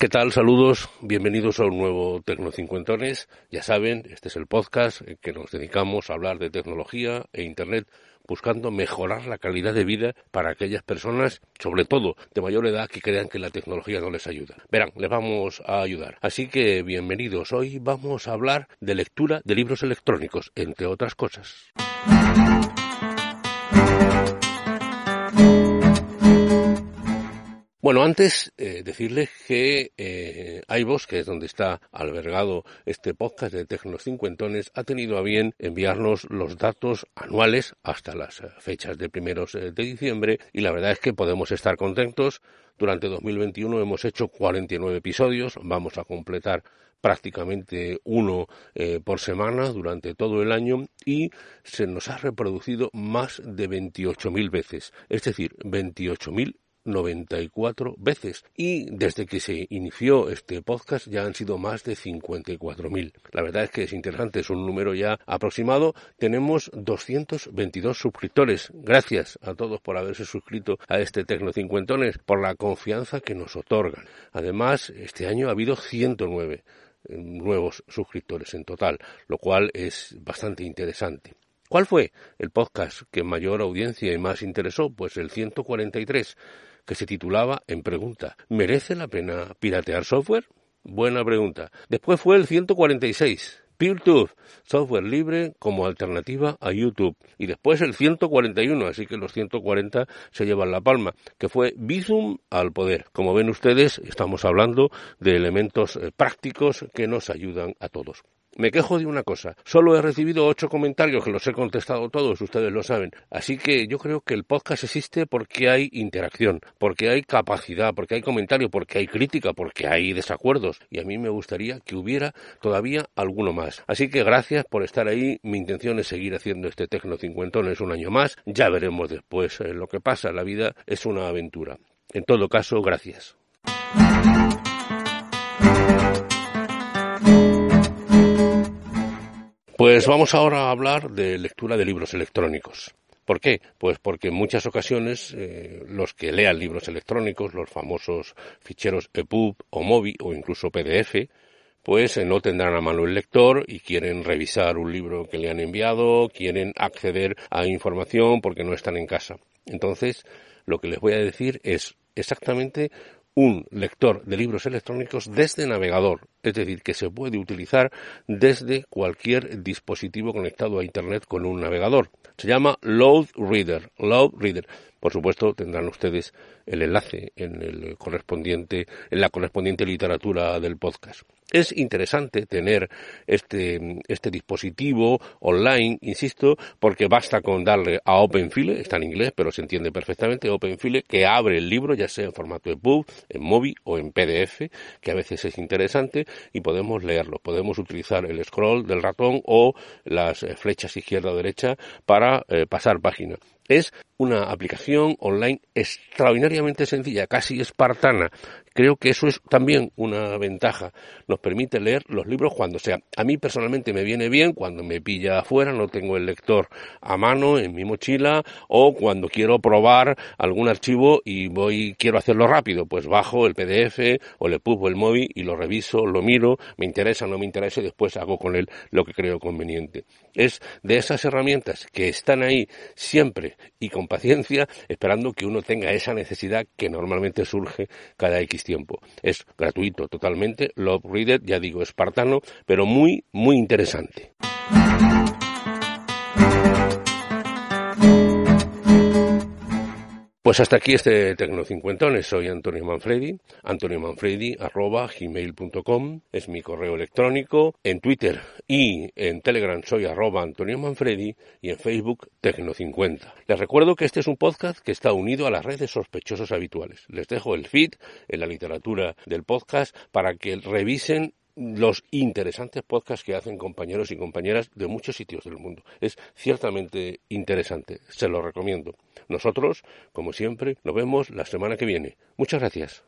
¿Qué tal? Saludos, bienvenidos a un nuevo Tecnocincuentones. Ya saben, este es el podcast en que nos dedicamos a hablar de tecnología e Internet buscando mejorar la calidad de vida para aquellas personas, sobre todo de mayor edad, que crean que la tecnología no les ayuda. Verán, les vamos a ayudar. Así que bienvenidos. Hoy vamos a hablar de lectura de libros electrónicos, entre otras cosas. Bueno, antes eh, decirles que eh, iVoox, que es donde está albergado este podcast de Tecnos Cincuentones, ha tenido a bien enviarnos los datos anuales hasta las eh, fechas de primeros eh, de diciembre y la verdad es que podemos estar contentos. Durante 2021 hemos hecho 49 episodios, vamos a completar prácticamente uno eh, por semana durante todo el año y se nos ha reproducido más de 28.000 veces, es decir, 28.000 94 veces y desde que se inició este podcast ya han sido más de 54.000. La verdad es que es interesante, es un número ya aproximado. Tenemos 222 suscriptores. Gracias a todos por haberse suscrito a este Tecno Cincuentones, por la confianza que nos otorgan. Además, este año ha habido 109 eh, nuevos suscriptores en total, lo cual es bastante interesante. ¿Cuál fue el podcast que mayor audiencia y más interesó? Pues el 143 que se titulaba En Pregunta. ¿Merece la pena piratear software? Buena pregunta. Después fue el 146. PeerTube, software libre como alternativa a YouTube. Y después el 141, así que los 140 se llevan la palma, que fue Bizum al poder. Como ven ustedes, estamos hablando de elementos eh, prácticos que nos ayudan a todos. Me quejo de una cosa. Solo he recibido ocho comentarios que los he contestado todos, ustedes lo saben. Así que yo creo que el podcast existe porque hay interacción, porque hay capacidad, porque hay comentario, porque hay crítica, porque hay desacuerdos. Y a mí me gustaría que hubiera todavía alguno más. Así que gracias por estar ahí. Mi intención es seguir haciendo este Tecno Cincuentones un año más. Ya veremos después eh, lo que pasa. La vida es una aventura. En todo caso, gracias. Pues vamos ahora a hablar de lectura de libros electrónicos. ¿Por qué? Pues porque en muchas ocasiones eh, los que lean libros electrónicos, los famosos ficheros EPUB o MOBI o incluso PDF, pues eh, no tendrán a mano el lector y quieren revisar un libro que le han enviado, quieren acceder a información porque no están en casa. Entonces, lo que les voy a decir es exactamente un lector de libros electrónicos desde navegador, es decir, que se puede utilizar desde cualquier dispositivo conectado a Internet con un navegador. Se llama Load Reader. Load Reader. Por supuesto, tendrán ustedes el enlace en el correspondiente, en la correspondiente literatura del podcast. Es interesante tener este, este dispositivo online, insisto, porque basta con darle a OpenFile, está en inglés, pero se entiende perfectamente, OpenFile, que abre el libro, ya sea en formato EPUB, en MOBI o en PDF, que a veces es interesante, y podemos leerlo. Podemos utilizar el scroll del ratón o las eh, flechas izquierda o derecha para eh, pasar página. Es una aplicación online extraordinariamente sencilla, casi espartana. Creo que eso es también una ventaja. Nos permite leer los libros cuando sea. A mí personalmente me viene bien cuando me pilla afuera, no tengo el lector a mano en mi mochila o cuando quiero probar algún archivo y voy quiero hacerlo rápido, pues bajo el PDF o le EPUB el móvil y lo reviso, lo miro, me interesa, no me interesa y después hago con él lo que creo conveniente. Es de esas herramientas que están ahí siempre y con paciencia, esperando que uno tenga esa necesidad que normalmente surge cada X tiempo. Es gratuito totalmente, Love Reader, ya digo, espartano, pero muy, muy interesante. Pues hasta aquí este Tecnocincuentones. Soy Antonio Manfredi, antoniomanfredi arroba gmail.com es mi correo electrónico. En Twitter y en Telegram soy arroba Antonio Manfredi y en Facebook Tecno50. Les recuerdo que este es un podcast que está unido a las redes sospechosos habituales. Les dejo el feed en la literatura del podcast para que revisen los interesantes podcasts que hacen compañeros y compañeras de muchos sitios del mundo. Es ciertamente interesante, se lo recomiendo. Nosotros, como siempre, nos vemos la semana que viene. Muchas gracias.